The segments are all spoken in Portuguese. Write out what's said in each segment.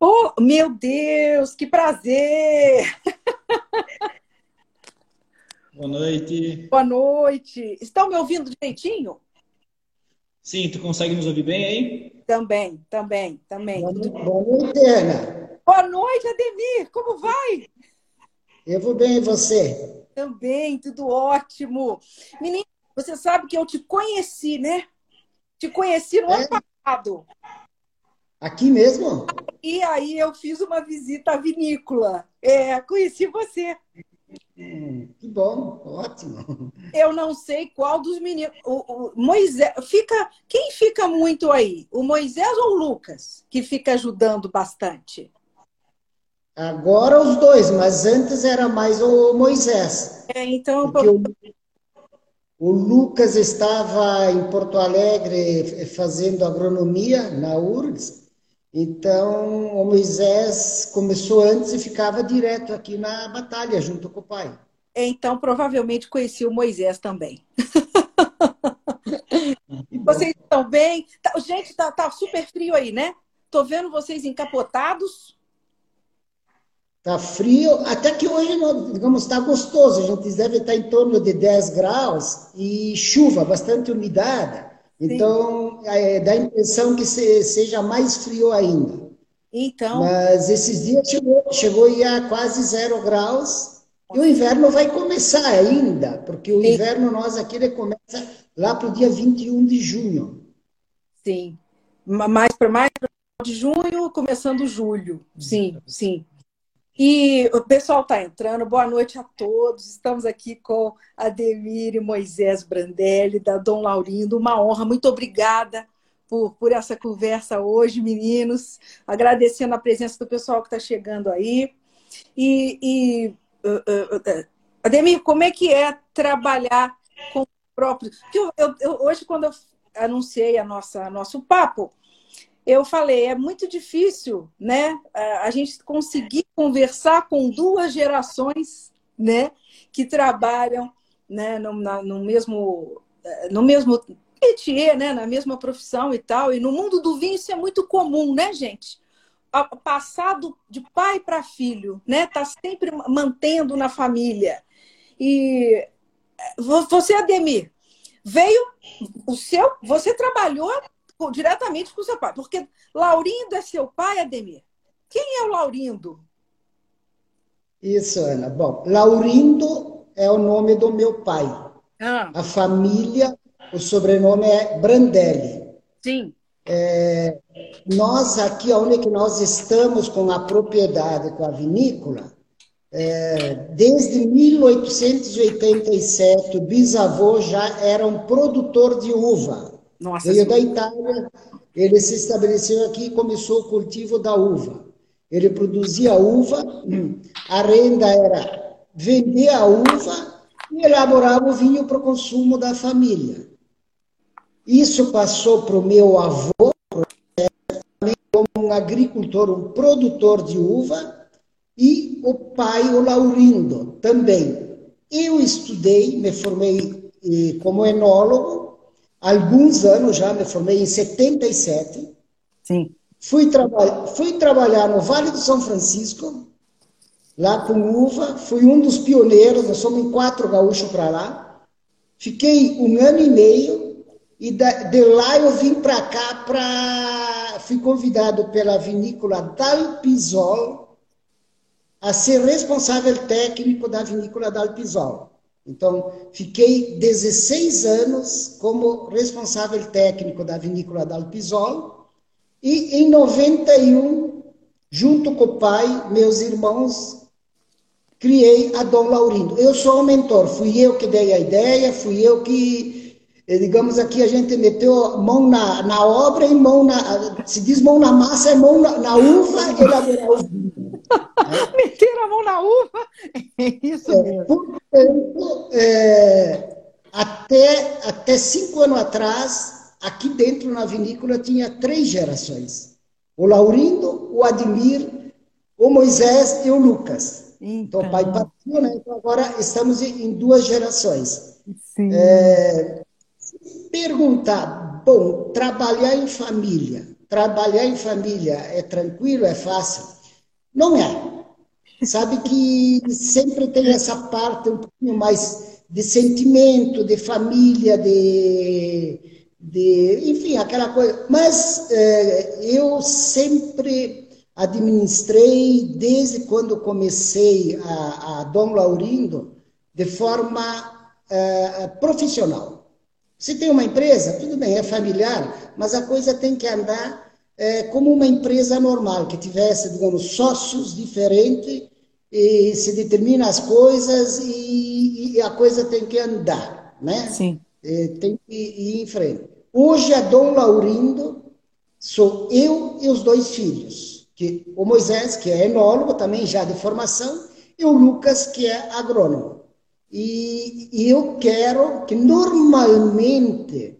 Oh, meu Deus, que prazer! Boa noite. Boa noite. Estão me ouvindo direitinho? Sim, tu consegue nos ouvir bem aí? Também, também, também. Boa noite, Ana. Boa noite, Ademir. Como vai? Eu vou bem, e você? Também, tudo ótimo. Menina, você sabe que eu te conheci, né? Te conheci no é? ano passado. Aqui mesmo? E aí eu fiz uma visita à vinícola. É, conheci você. Hum, que bom, ótimo. Eu não sei qual dos meninos. O, o, Moisés fica. Quem fica muito aí? O Moisés ou o Lucas? Que fica ajudando bastante? Agora os dois, mas antes era mais o Moisés. É, então. O, o Lucas estava em Porto Alegre fazendo agronomia na URGS então, o Moisés começou antes e ficava direto aqui na batalha, junto com o pai. Então, provavelmente conheci o Moisés também. vocês estão bem? Tá, gente, tá, tá, super frio aí, né? Tô vendo vocês encapotados. Tá frio, até que hoje, digamos, está gostoso. A gente deve estar em torno de 10 graus e chuva, bastante umidade. Então, é, dá a impressão que se, seja mais frio ainda. Então. Mas esses dias chegou, chegou a quase zero graus. E o inverno vai começar ainda, porque o Sim. inverno nós aqui ele começa lá para o dia 21 de junho. Sim. Mais para mais de junho, começando julho. Sim, sim. E o pessoal está entrando. Boa noite a todos. Estamos aqui com Ademir e Moisés Brandelli, da Dom Laurindo. Uma honra. Muito obrigada por, por essa conversa hoje, meninos. Agradecendo a presença do pessoal que está chegando aí. E, e uh, uh, Ademir, como é que é trabalhar com o próprio. Eu, eu, eu, hoje, quando eu anunciei a nossa nosso papo, eu falei, é muito difícil, né, a gente conseguir conversar com duas gerações, né, que trabalham, né, no, na, no mesmo, no mesmo métier, né, na mesma profissão e tal. E no mundo do vinho isso é muito comum, né, gente? Passado de pai para filho, né, tá sempre mantendo na família. E você, Ademir, veio o seu, você trabalhou diretamente com seu pai. Porque Laurindo é seu pai, Ademir? Quem é o Laurindo? Isso, Ana. Bom, Laurindo é o nome do meu pai. Ah. A família, o sobrenome é Brandelli. Sim. É, nós aqui, onde que nós estamos com a propriedade, com a vinícola, é, desde 1887, o bisavô já era um produtor de uva. Nossa, Veio da Itália, ele se estabeleceu aqui e começou o cultivo da uva. Ele produzia uva, a renda era vender a uva e elaborava o vinho para o consumo da família. Isso passou para o meu avô, como um agricultor, um produtor de uva, e o pai, o Laurindo, também. Eu estudei, me formei eh, como enólogo, alguns anos já, me formei em 77. Sim. Fui, traba fui trabalhar no Vale do São Francisco, lá com uva, fui um dos pioneiros, nós somos em quatro gaúchos para lá. Fiquei um ano e meio, e de lá eu vim para cá para. Fui convidado pela vinícola Dalpisol a ser responsável técnico da vinícola Dalpisol. Então, fiquei 16 anos como responsável técnico da vinícola da Alpisol e em 91, junto com o pai, meus irmãos, criei a Dom Laurindo. Eu sou o mentor, fui eu que dei a ideia, fui eu que, eh, digamos aqui, a gente meteu mão na, na obra e mão na, se diz mão na massa, é mão na, na uva, elaborar o vinho. Meter a mão na uva. É isso é, mesmo. Portanto, é, até, até cinco anos atrás, aqui dentro na vinícola tinha três gerações. O Laurindo, o Admir, o Moisés e o Lucas. Então, então pai partiu, né? Então agora estamos em duas gerações. Sim. É, perguntar, bom, trabalhar em família trabalhar em família é tranquilo, é fácil. Não é. Sabe que sempre tem essa parte um pouquinho mais de sentimento, de família, de, de enfim, aquela coisa. Mas é, eu sempre administrei, desde quando comecei a, a Dom Laurindo, de forma é, profissional. Se tem uma empresa, tudo bem, é familiar, mas a coisa tem que andar é, como uma empresa normal, que tivesse, digamos, sócios diferentes e se determina as coisas e, e a coisa tem que andar, né? Sim. É, tem que ir em frente. Hoje a Dom Laurindo sou eu e os dois filhos, que o Moisés, que é enólogo também já de formação, e o Lucas, que é agrônomo. E, e eu quero que normalmente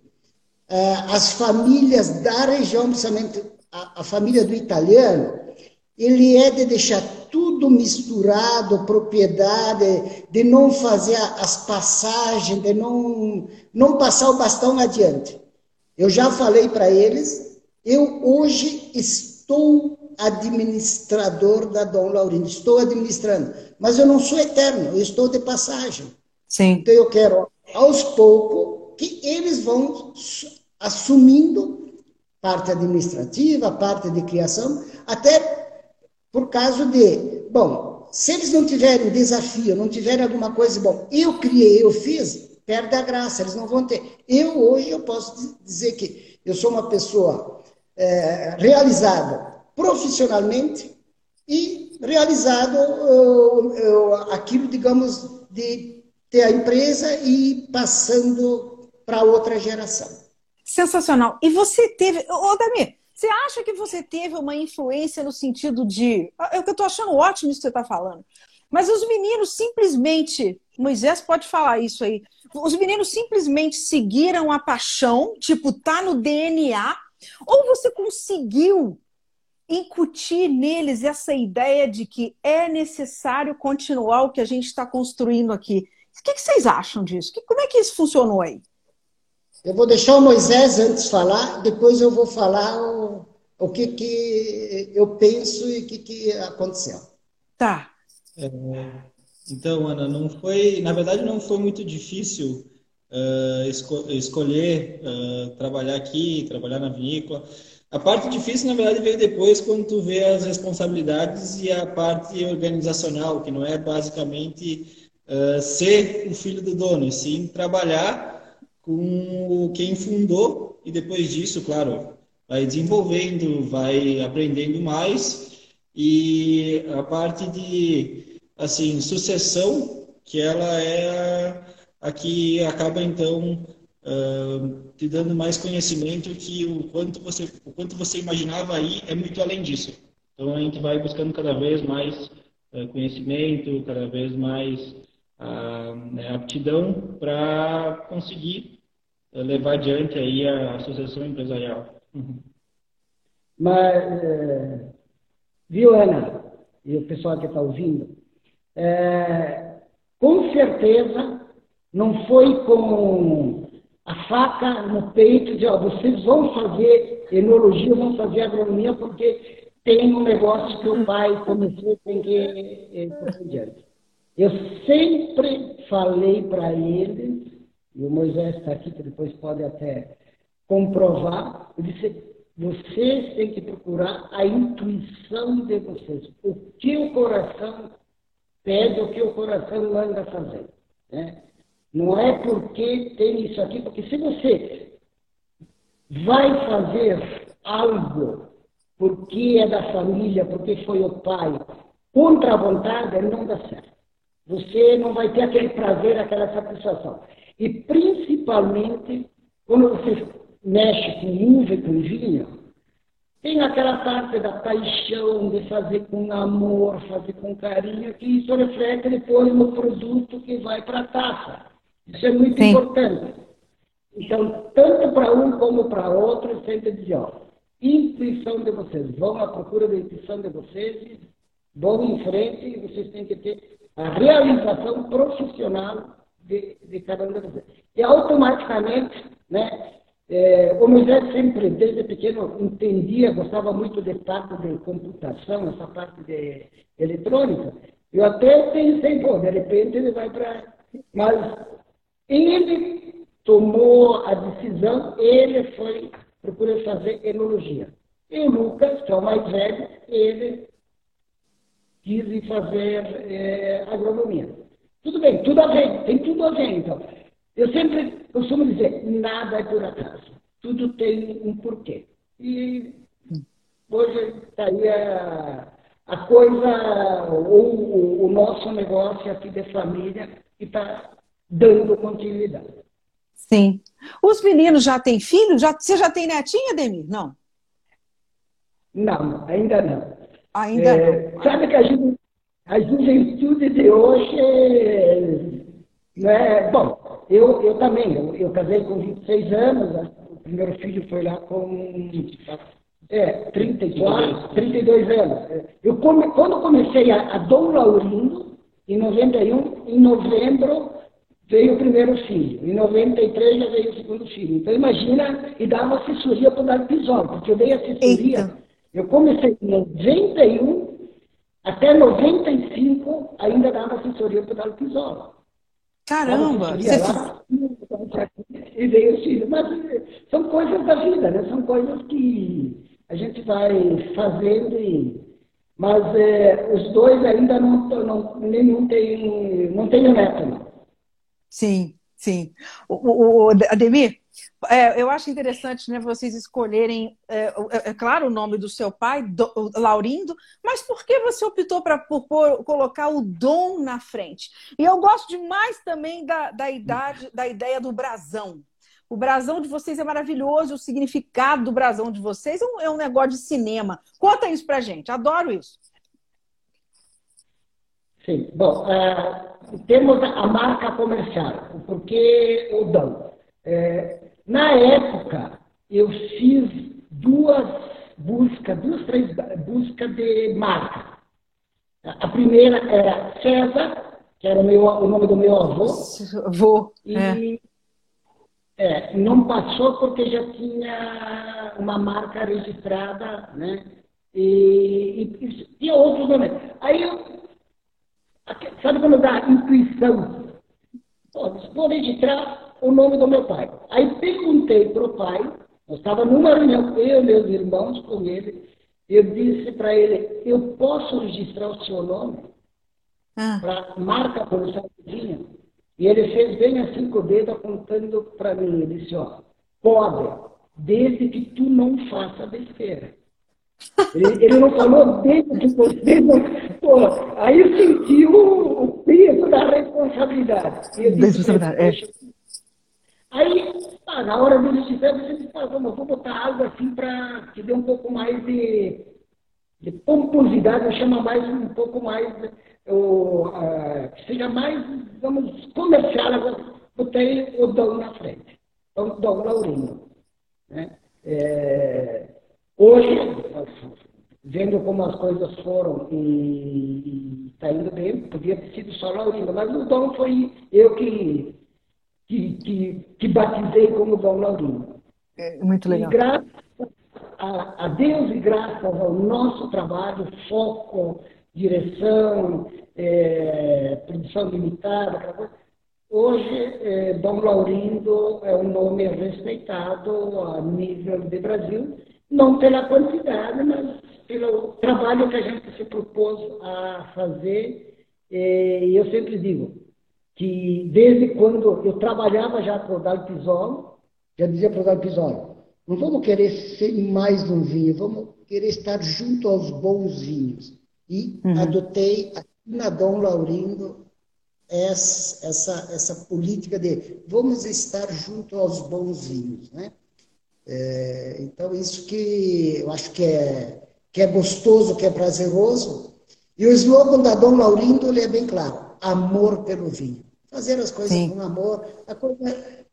as famílias da região, principalmente a, a família do italiano, ele é de deixar tudo misturado, propriedade, de não fazer as passagens, de não, não passar o bastão adiante. Eu já falei para eles, eu hoje estou administrador da Dom Laurindo, estou administrando, mas eu não sou eterno, eu estou de passagem. Sim. Então eu quero, aos poucos, que eles vão assumindo parte administrativa, parte de criação, até por causa de, bom, se eles não tiverem desafio, não tiverem alguma coisa, bom, eu criei, eu fiz, perde a graça, eles não vão ter. Eu hoje eu posso dizer que eu sou uma pessoa é, realizada profissionalmente e realizado uh, uh, aquilo, digamos, de ter a empresa e passando para outra geração. Sensacional. E você teve, ô Damir, você acha que você teve uma influência no sentido de. É que eu estou achando ótimo isso que você está falando. Mas os meninos simplesmente. Moisés pode falar isso aí. Os meninos simplesmente seguiram a paixão, tipo, tá no DNA, ou você conseguiu incutir neles essa ideia de que é necessário continuar o que a gente está construindo aqui. O que, que vocês acham disso? Como é que isso funcionou aí? Eu vou deixar o Moisés antes falar, depois eu vou falar o, o que, que eu penso e o que, que aconteceu. Tá. É, então, Ana, não foi, na verdade, não foi muito difícil uh, esco escolher uh, trabalhar aqui, trabalhar na vinícola. A parte difícil, na verdade, veio depois quando tu vê as responsabilidades e a parte organizacional, que não é basicamente uh, ser o filho do dono, e sim trabalhar com quem fundou e depois disso, claro, vai desenvolvendo, vai aprendendo mais e a parte de assim sucessão que ela é a, que acaba então te dando mais conhecimento que o quanto você o quanto você imaginava aí é muito além disso. Então a gente vai buscando cada vez mais uh, conhecimento, cada vez mais uh, né, aptidão para conseguir uh, levar adiante aí a associação empresarial. Uhum. Mas, é, viu, Ana, e o pessoal que está ouvindo, é, com certeza não foi com a faca no peito de, ó, vocês vão fazer enologia, vão fazer agronomia, porque tem um negócio que o pai começou, tem que ir por diante. Eu sempre falei para eles, e o Moisés está aqui, que depois pode até comprovar, eu disse, vocês têm que procurar a intuição de vocês. O que o coração pede, o que o coração manda fazer. Né? Não é porque tem isso aqui, porque se você vai fazer algo porque é da família, porque foi o pai, contra a vontade, não dá certo. Você não vai ter aquele prazer, aquela satisfação. E principalmente quando você mexe com uva e com vinho, tem aquela parte da paixão de fazer com amor, fazer com carinho, que isso reflete depois no produto que vai para a taça. Isso é muito Sim. importante. Então, tanto para um como para outro, sempre dizer, ó, intuição de vocês, vão à procura da intuição de vocês, vão em frente e vocês têm que ter a realização profissional de, de vocês. E automaticamente, né, É, o Moisés sempre, desde pequeno, entendia, gostava muito de parte de computação, essa parte de eletrônica. Eu até pensei, pô, de repente ele vai para. Mas ele tomou a decisão, ele foi procurar fazer enologia. E o Lucas, que é o mais velho, ele quis fazer é, agronomia. Tudo bem, tudo a ver, tem tudo a ver, então. Eu sempre costumo dizer, nada é por acaso. Tudo tem um porquê. E hoje está aí a, a coisa, ou o nosso negócio aqui de família, que está dando continuidade. Sim. Os meninos já têm filho? Já, você já tem netinha, Demir? Não? Não, ainda não. Ainda é, não. Sabe que a, ju a juventude de hoje é, né? Bom, eu, eu também, eu, eu casei com 26 anos, né? o primeiro filho foi lá com é, 34, 32 anos. Eu come, quando comecei a, a Dom Laurindo, em 91, em novembro veio o primeiro filho. Em 93 já veio o segundo filho. Então imagina, e dava assessoria para o Darpisol, porque eu dei assessoria. Eita. Eu comecei em 91, até 95 ainda dava assessoria para o Darpisol. Caramba! Lá, e veio o filho. Mas eh, são coisas da vida, né? São coisas que a gente vai fazendo e mas é, os dois ainda não, não nenhum tem não tem neto. Sim, sim. O, o, o Ademir, é, eu acho interessante né, vocês escolherem, é, é, é claro, o nome do seu pai, do, Laurindo, mas por que você optou para colocar o dom na frente? E eu gosto demais também da, da, idade, da ideia do brasão. O brasão de vocês é maravilhoso, o significado do brasão de vocês é um, é um negócio de cinema. Conta isso pra gente, adoro isso. Sim, bom, uh, temos a marca comercial, o porquê o dão. É, na época, eu fiz duas buscas, duas, três buscas de marca. A primeira era César, que era o, meu, o nome do meu avô. Avô. E, é. É, não passou porque já tinha uma marca registrada, né? E, e, tinha outros nomes. Aí, eu, sabe quando dá intuição? Pô, vou registrar o nome do meu pai. Aí perguntei para o pai, eu estava numa reunião, eu e meus irmãos com ele, eu disse para ele, eu posso registrar o seu nome? Ah. Para marca policialzinha? E ele fez bem assim com o dedo apontando para mim. Ele disse, ó, pode, desde que tu não faça besteira. Ele, ele não falou desde que você não... Pô, aí eu senti o, peso da responsabilidade. E responsabilidade, é. Aí, na hora do estiver, você disse, ah, vamos, vou botar algo assim para que dê um pouco mais de, de pomposidade, eu chamo mais um pouco mais eu, uh, seja mais, vamos, comercial, eu botei o Dom na frente. Então, Dom Laurindo. Né? É, hoje, vendo como as coisas foram e está indo bem, podia ter sido só Laurindo, mas o Dom foi eu que, que, que, que batizei como Dom Laurindo. É, muito legal. E graças a, a Deus e graças ao nosso trabalho, foco, direção, é, produção limitada. Hoje, é, Dom Laurindo é um nome respeitado a nível de Brasil, não pela quantidade, mas pelo trabalho que a gente se propôs a fazer. É, e eu sempre digo que desde quando eu trabalhava já com o Dal Pisolo, já dizia para o Dal Pisolo, não vamos querer ser mais um vinho, vamos querer estar junto aos bons vinhos e uhum. adotei na Dom Laurindo essa, essa, essa política de vamos estar junto aos bons vinhos, né? É, então, isso que eu acho que é, que é gostoso, que é prazeroso. E o slogan da Dom Laurindo ele é bem claro: amor pelo vinho. Fazer as coisas Sim. com amor, a coisa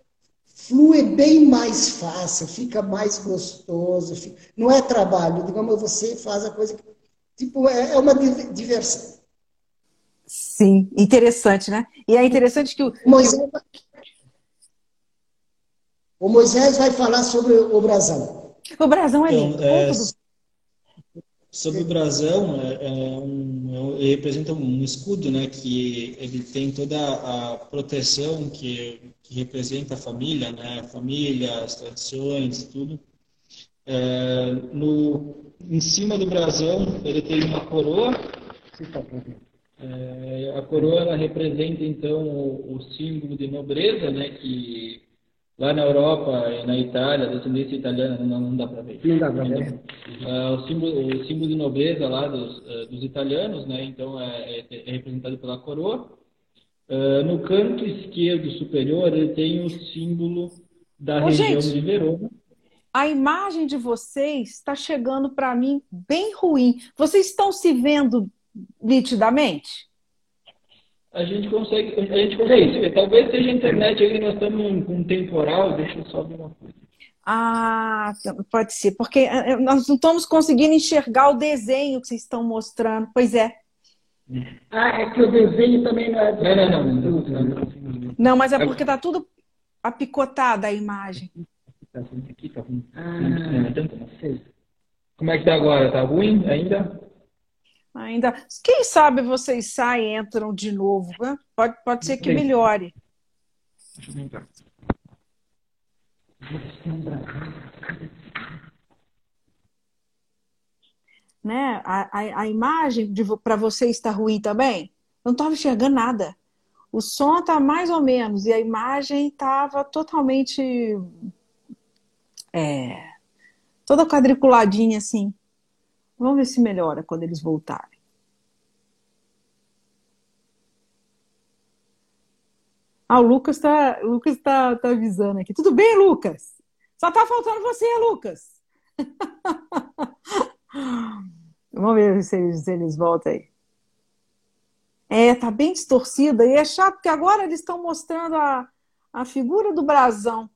flui bem mais fácil, fica mais gostoso. Fica... Não é trabalho, digamos, você faz a coisa que Tipo, é, é uma diversão. Sim, interessante, né? E é interessante que o. Moisés... O Moisés vai falar sobre o brasão. O brasão é lindo. Então, é, sobre o brasão, é, é um, é ele representa um escudo, né? Que ele tem toda a proteção que, que representa a família, né? Família, as tradições, tudo. É, no, em cima do brasão, ele tem uma coroa. É, a coroa ela representa então o, o, símbolo de nobreza, né? Que lá na Europa e na Itália, descendência italiana, não, não dá para ver. Não dá para ver. É, o, símbolo, o símbolo de nobreza lá dos, uh, dos italianos, né? Então é, é, é representado pela coroa. Uh, no canto esquerdo superior ele tem o símbolo da Ô, região gente, de Verona. A imagem de vocês está chegando para mim bem ruim. Vocês estão se vendo nitidamente? A gente consegue, a gente consegue ver. Talvez seja a internet aí, nós estamos com um temporal, deixa eu só ver uma coisa. Ah, pode ser, porque eh, eh, nós não estamos conseguindo enxergar o desenho que vocês estão mostrando. Pois é. Ah, é que o desenho também não é. Não, não, não. Não, não mas é porque está tudo apicotada a imagem. Tá aqui, tá ruim. Ah, Como é que tá agora? Tá ruim ainda? Ainda. Quem sabe vocês saem e entram de novo. Né? Pode, pode ser que melhore. Deixa eu tentar. Né? A, a, a imagem para você está ruim também? Eu não estava enxergando nada. O som está mais ou menos e a imagem estava totalmente é, toda quadriculadinha assim. Vamos ver se melhora quando eles voltarem. Ah, o Lucas está Lucas tá, tá avisando aqui. Tudo bem, Lucas? Só tá faltando você, Lucas. Vamos ver se eles, se eles voltam aí. É, tá bem distorcida. E é chato, porque agora eles estão mostrando a, a figura do brasão,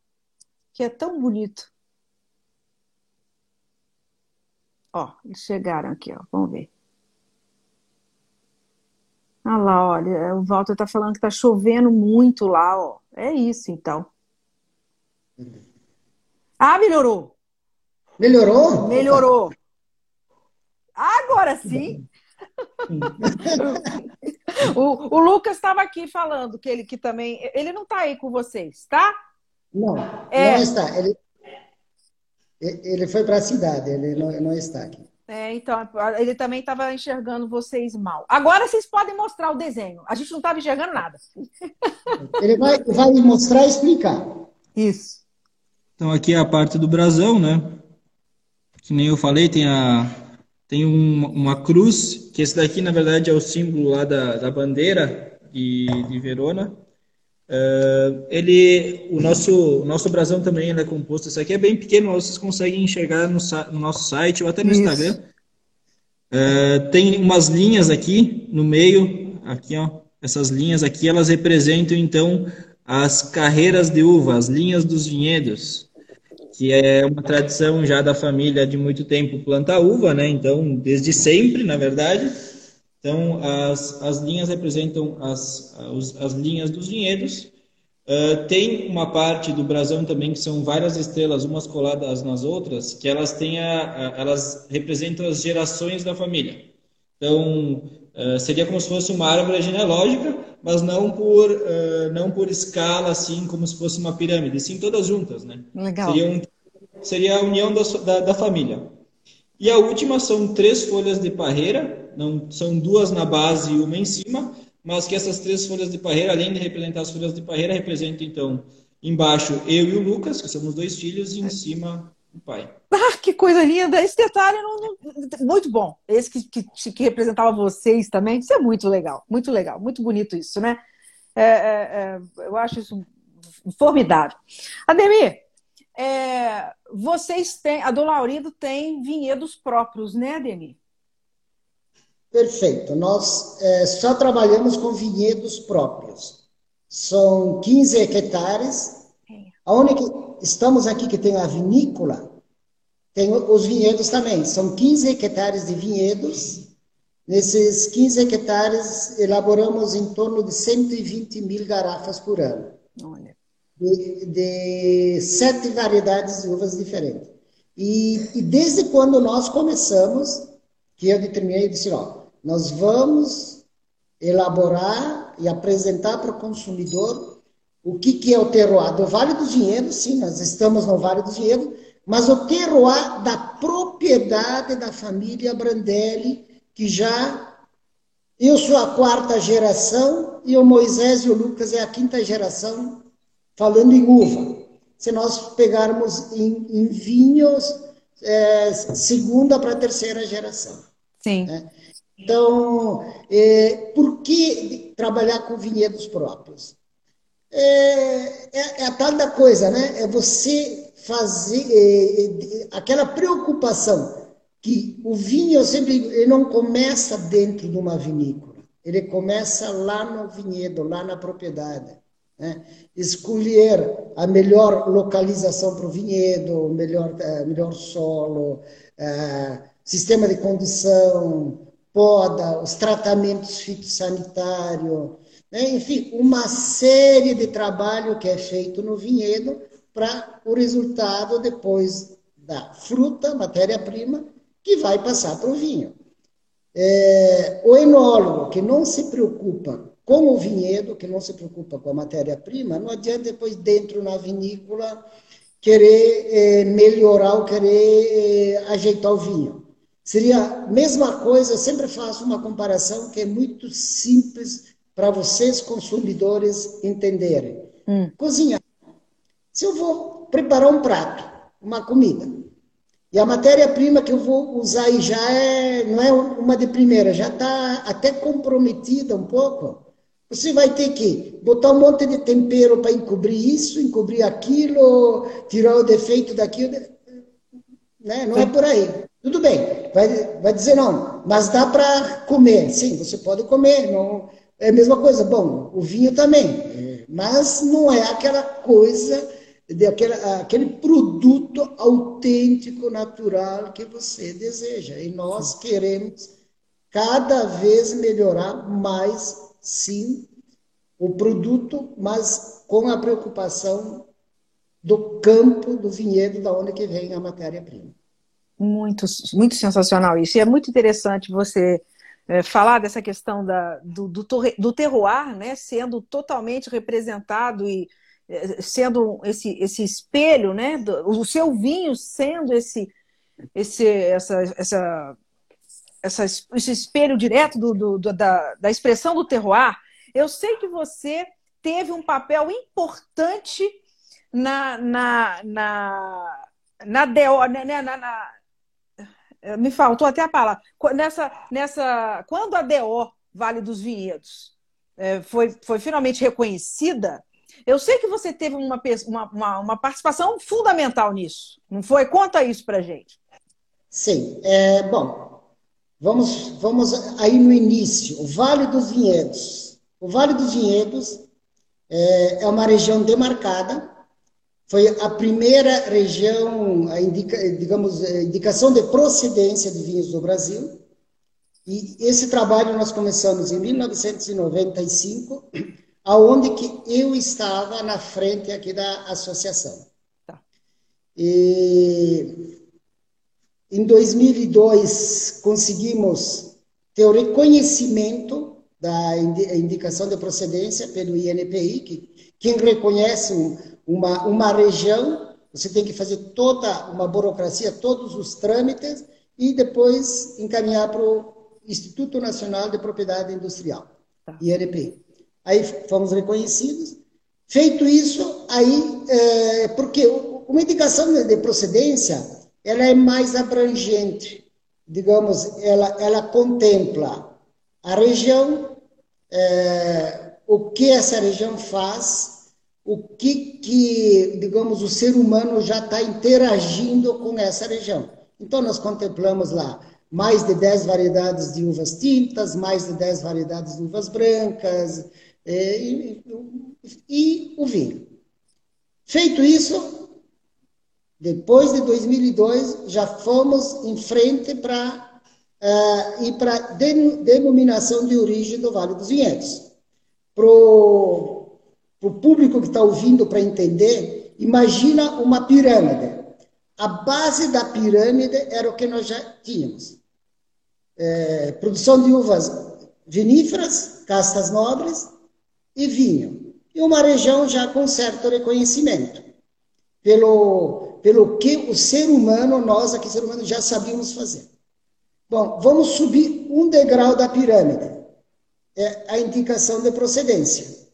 que é tão bonito. Ó, eles chegaram aqui, ó. Vamos ver. Ah lá, olha, o Walter tá falando que tá chovendo muito lá, ó. É isso, então. Ah, melhorou. Melhorou? Melhorou. Agora sim. o, o, Lucas estava aqui falando que ele que também. Ele não está aí com vocês, tá? Não, é... não está. Ele, ele foi para a cidade, ele não, não está aqui. É, então, ele também estava enxergando vocês mal. Agora vocês podem mostrar o desenho. A gente não estava enxergando nada. Ele vai, vai mostrar e explicar. Isso. Então, aqui é a parte do brasão, né? Que nem eu falei, tem, a, tem um, uma cruz, que esse daqui, na verdade, é o símbolo lá da, da bandeira de, de Verona. Uh, ele, o nosso, o nosso brasão também é composto. Isso aqui é bem pequeno, vocês conseguem enxergar no, no nosso site ou até no Isso. Instagram. Uh, tem umas linhas aqui no meio, aqui ó, essas linhas aqui, elas representam então as carreiras de uva, as linhas dos vinhedos, que é uma tradição já da família de muito tempo plantar uva, né? Então, desde sempre, na verdade. Então, as, as linhas representam as, as, as linhas dos vinhedos. Uh, tem uma parte do brasão também que são várias estrelas, umas coladas nas outras, que elas têm a, a, elas representam as gerações da família. Então, uh, seria como se fosse uma árvore genealógica, mas não por, uh, não por escala, assim, como se fosse uma pirâmide, sim todas juntas, né? Legal. Seria, um, seria a união da, da, da família. E a última são três folhas de parreira, não são duas na base e uma em cima, mas que essas três folhas de parreira, além de representar as folhas de parreira, representam então embaixo eu e o Lucas, que somos dois filhos, e em cima o pai. Ah, que coisa linda! Esse detalhe não, não, muito bom. Esse que, que, que, representava vocês também, isso é muito legal, muito legal, muito bonito isso, né? É, é, é, eu acho isso formidável. Ademir, é, vocês têm, a Dom Laurindo tem vinhedos próprios, né, Deni? Perfeito. Nós é, só trabalhamos com vinhedos próprios. São 15 hectares. A única estamos aqui que tem a vinícola, tem os vinhedos também. São 15 hectares de vinhedos. Nesses 15 hectares, elaboramos em torno de 120 mil garrafas por ano. Olha. de, de sete variedades de uvas diferentes. E, e, desde quando nós começamos, que eu determinei, eu disse, ó, nós vamos elaborar e apresentar para o consumidor o que, que é o terroir do Vale dos Vinhedos, sim, nós estamos no Vale dos Vinhedos, mas o terroir da propriedade da família Brandelli, que já eu sou a quarta geração e o Moisés e o Lucas é a quinta geração falando em uva. Se nós pegarmos em, em vinhos, é, segunda para terceira geração. Sim. Né? Então, é, por que trabalhar com vinhedos próprios? É, é, é, a tal da coisa, né? É você fazer é, é, aquela preocupação que o vinho sempre ele não começa dentro de uma vinícola, ele começa lá no vinhedo, lá na propriedade. Né? Escolher a melhor localização para o vinhedo, melhor, uh, melhor solo, uh, sistema de condução, poda, os tratamentos fitossanitários, né? enfim, uma série de trabalho que é feito no vinhedo para o resultado depois da fruta, matéria-prima, que vai passar para o vinho. É, o enólogo que não se preocupa com o vinhedo, que não se preocupa com a matéria-prima, não adianta depois dentro na vinícola querer é, melhorar ou querer é, ajeitar o vinho. Seria a mesma coisa, eu sempre faço uma comparação que é muito simples para vocês, consumidores, entenderem. Hum. Cozinhar. Se eu vou preparar um prato, uma comida, e a matéria-prima que eu vou usar aí já é, não é uma de primeira, já está até comprometida um pouco. Você vai ter que botar um monte de tempero para encobrir isso, encobrir aquilo, tirar o defeito daquilo. Né? Não é por aí. Tudo bem, vai, vai dizer não, mas dá para comer. Sim, você pode comer. Não, é a mesma coisa. Bom, o vinho também. Mas não é aquela coisa daquele aquele produto autêntico, natural que você deseja. E nós queremos cada vez melhorar mais, sim, o produto, mas com a preocupação do campo, do vinhedo, da onde que vem a matéria-prima. Muito, muito sensacional isso. E é muito interessante você é, falar dessa questão da, do, do, do terroir, né, sendo totalmente representado e sendo esse, esse espelho, né? o seu vinho sendo esse, esse, essa, essa, essa, esse espelho direto do, do, do, da, da expressão do terroir, eu sei que você teve um papel importante na, na, na, na, DO, né, né, na, na, me faltou até a palavra, nessa, nessa, quando a DO Vale dos Vinhedos é, foi, foi finalmente reconhecida, eu sei que você teve uma, uma, uma participação fundamental nisso, não foi? Conta isso para gente. Sim. É, bom, vamos, vamos aí no início. O Vale dos Vinhedos. O Vale dos Vinhedos é, é uma região demarcada. Foi a primeira região, a indica, digamos, a indicação de procedência de vinhos do Brasil. E esse trabalho nós começamos em 1995 aonde que eu estava na frente aqui da associação. Tá. E em 2002 conseguimos ter o reconhecimento da indicação de procedência pelo INPI, que quem reconhece uma, uma região, você tem que fazer toda uma burocracia, todos os trâmites e depois encaminhar para o Instituto Nacional de Propriedade Industrial, tá. INPI aí fomos reconhecidos. Feito isso, aí, é, porque uma indicação de procedência, ela é mais abrangente, digamos, ela, ela contempla a região, é, o que essa região faz, o que, que, digamos, o ser humano já está interagindo com essa região. Então, nós contemplamos lá mais de 10 variedades de uvas tintas, mais de 10 variedades de uvas brancas, é, e, e o vinho. Feito isso, depois de 2002, já fomos em frente para uh, ir para denominação de origem do Vale dos Vinhedos. Pro, o público que está ouvindo para entender, imagina uma pirâmide. A base da pirâmide era o que nós já tínhamos. É, produção de uvas viníferas, castas nobres e vinho. E uma região já com certo reconhecimento pelo, pelo que o ser humano, nós aqui, ser humano, já sabíamos fazer. Bom, vamos subir um degrau da pirâmide. É a indicação de procedência.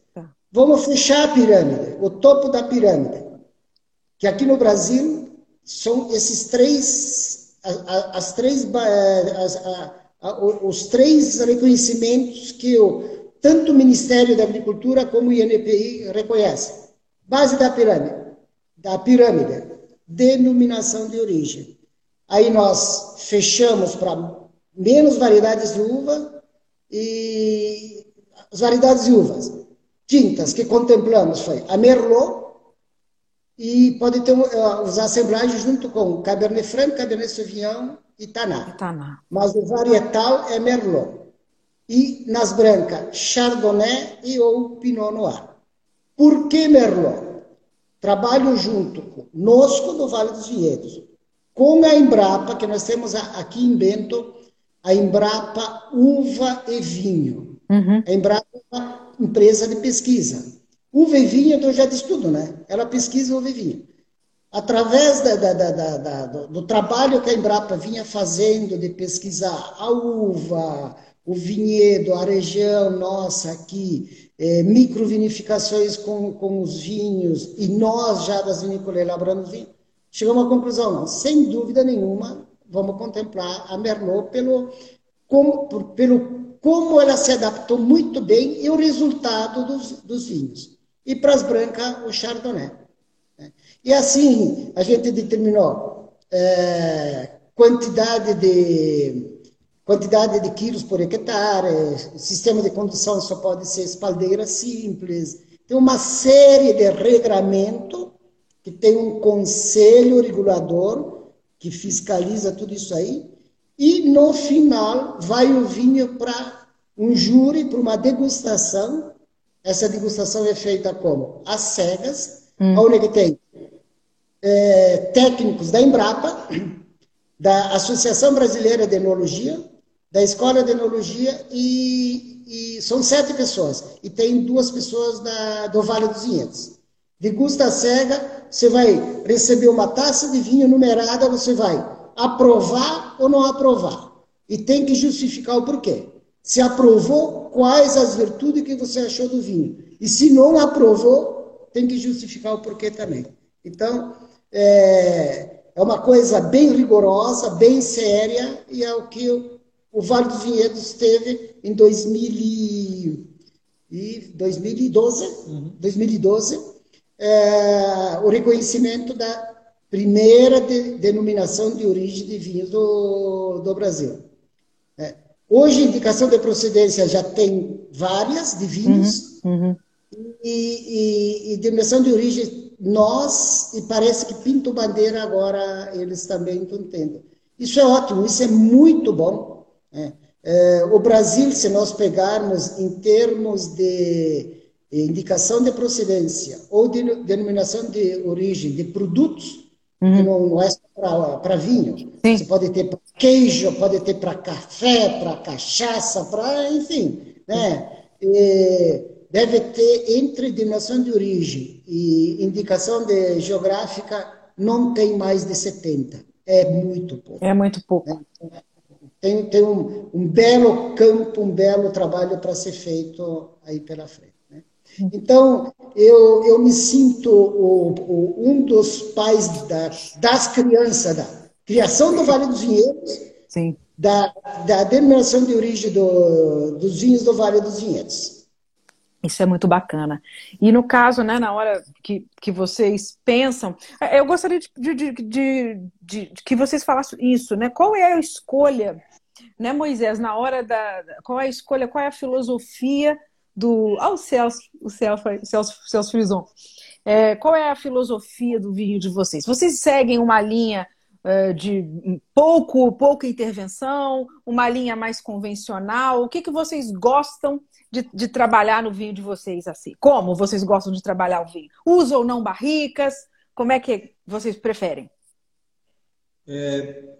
Vamos fechar a pirâmide, o topo da pirâmide. Que aqui no Brasil são esses três, as, três, eh, as, a, os três reconhecimentos que o, tanto o Ministério da Agricultura como o INPI reconhecem. Base da pirâmide, da pirâmide, denominação de origem. Aí nós fechamos para menos variedades de uva e as variedades de uvas. Tintas que contemplamos foi a Merlot e pode ter uh, os assemblagens junto com Cabernet Franc, Cabernet Sauvignon e Taná. Taná. Mas o varietal é Merlot. E nas brancas, Chardonnay e ou Pinot Noir. Por que Merlot? Trabalho junto conosco do Vale dos Vinhedos, com a Embrapa, que nós temos aqui em Bento, a Embrapa Uva e Vinho. Uhum. A Embrapa é uma empresa de pesquisa. Uva e vinho, eu já disse tudo, né? Ela pesquisa uva e vinho. Através da, da, da, do, do, trabalho que a Embrapa vinha fazendo de pesquisar a uva, o vinhedo, a região nossa aqui, é, microvinificações com, com os vinhos, e nós já das vinícolas elaborando vinho, chegamos à conclusão, não, sem dúvida nenhuma, vamos contemplar a Merlot pelo como, pelo como ela se adaptou muito bem e o resultado dos, dos vinhos. E para as brancas, o Chardonnay. Né? E assim, a gente determinou é, quantidade de quantidade de quilos por hectare, sistema de condução só pode ser espaldeira simples. Tem uma série de regramento que tem um conselho regulador que fiscaliza tudo isso aí. E no final vai o vinho para um júri, para uma degustação. Essa degustação é feita como? As cegas, hum. onde tem é, técnicos da Embrapa, da Associação Brasileira de Enologia, da Escola de Enologia e, e, são sete pessoas. E tem duas pessoas da, do Vale dos Vinhedos. Degusta cega, você vai receber uma taça de vinho numerada, você vai aprovar ou não aprovar. E tem que justificar o porquê. Se aprovou, quais as virtudes que você achou do vinho. E se não aprovou, tem que justificar o porquê também. Então, é, é uma coisa bem rigorosa, bem séria, e é o que eu o Vale dos Vinhedos teve em 2000 e 2012, uhum. 2012 é, o reconhecimento da primeira de, denominação de origem de vinhos do, do Brasil. É, hoje, indicação de procedência já tem várias de vinhos, uhum. Uhum. E, e, e, denominação de origem, nós, e parece que Pinto Bandeira agora eles também estão tendo. Isso é ótimo, isso é muito bom. É. É, o Brasil, se nós pegarmos em termos de indicação de procedência ou de denominação de origem de produtos, uhum. não, não, é só para vinho. Sim. Você pode ter para queijo, pode ter para café, para cachaça, para enfim, né? E deve ter entre denominação de origem e indicação de geográfica não tem mais de 70. É muito pouco. É muito pouco. É tem, tem um, um belo campo, um belo trabalho para ser feito aí pela frente. Então, eu, eu me sinto o, o, um dos pais da, das crianças, da criação do Vale dos Vinhedos, Sim. Da, da denominação de origem do, dos vinhos do Vale dos Vinhedos. Isso é muito bacana. E no caso, né, na hora que, que vocês pensam, eu gostaria de, de, de, de, de que vocês falassem isso, né? Qual é a escolha né, Moisés, na hora da. Qual é a escolha, qual é a filosofia do. Ah, o Celso, o Celso, Celso, Celso Frison. É, qual é a filosofia do vinho de vocês? Vocês seguem uma linha uh, de pouco, pouca intervenção, uma linha mais convencional? O que, que vocês gostam de, de, trabalhar no vinho de vocês assim? Como vocês gostam de trabalhar o vinho? Usam ou não barricas? Como é que vocês preferem? É,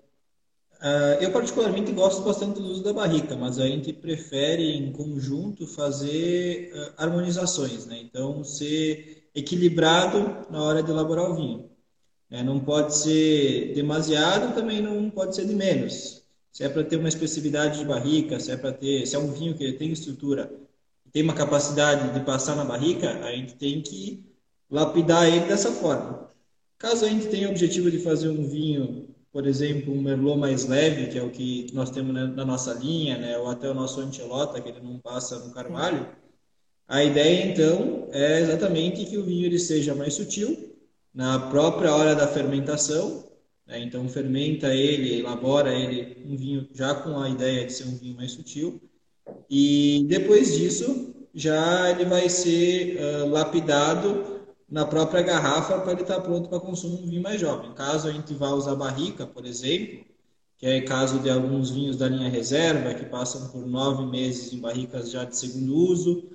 Uh, eu particularmente gosto bastante do uso da barrica, mas a gente prefere em conjunto fazer uh, harmonizações, né? Então ser equilibrado na hora de elaborar o vinho. É, não pode ser demasiado, também não pode ser de menos. Se é para ter uma especificidade de barrica, se é para ter, se é um vinho que tem estrutura, tem uma capacidade de passar na barrica, a gente tem que lapidar ele dessa forma. Caso a gente tenha o objetivo de fazer um vinho por exemplo, um Merlot mais leve, que é o que nós temos na nossa linha, né? ou até o nosso Antelota, que ele não passa no carvalho, a ideia, então, é exatamente que o vinho ele seja mais sutil na própria hora da fermentação. Né? Então, fermenta ele, elabora ele, um vinho já com a ideia de ser um vinho mais sutil. E depois disso, já ele vai ser uh, lapidado na própria garrafa para ele estar pronto para consumo um vinho mais jovem. Caso a gente vá usar barrica, por exemplo, que é caso de alguns vinhos da linha reserva, que passam por nove meses em barricas já de segundo uso,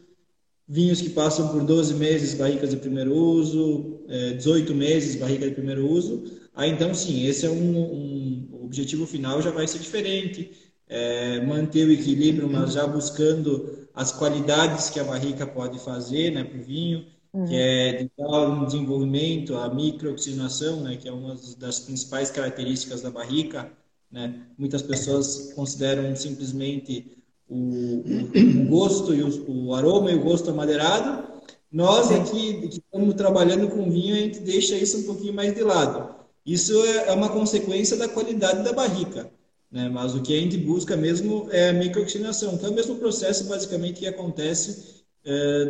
vinhos que passam por 12 meses barricas de primeiro uso, 18 é, meses barrica de primeiro uso, aí então sim, esse é um, um objetivo final já vai ser diferente, é, manter o equilíbrio, mas já buscando as qualidades que a barrica pode fazer né, para o vinho, uhum. que é de tal desenvolvimento, a microoxigenação, né, que é uma das principais características da barrica. Né? Muitas pessoas consideram simplesmente o, o, gosto e o, o, aroma e o gosto amadeirado. Nós aqui que estamos trabalhando com vinho, a gente deixa isso um pouquinho mais de lado. Isso é, é uma consequência da qualidade da barrica. Né? Mas o que a gente busca mesmo é a microoxigenação, que é o mesmo processo basicamente que acontece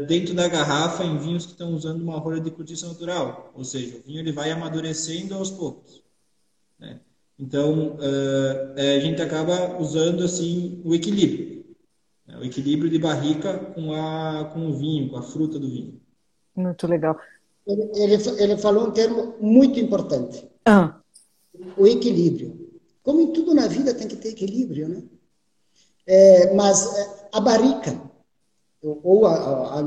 dentro da garrafa em vinhos que estão usando uma rolha de cortiça natural, ou seja, o vinho ele vai amadurecendo aos poucos. Né? Então, é, a gente acaba usando assim o equilíbrio, né? o equilíbrio de barrica com, a, com o vinho, com a fruta do vinho. Muito legal. Ele, ele, ele falou um termo muito importante. Ah. O equilíbrio. Como em tudo na vida tem que ter equilíbrio, né? É, mas a barrica, ou a, a, a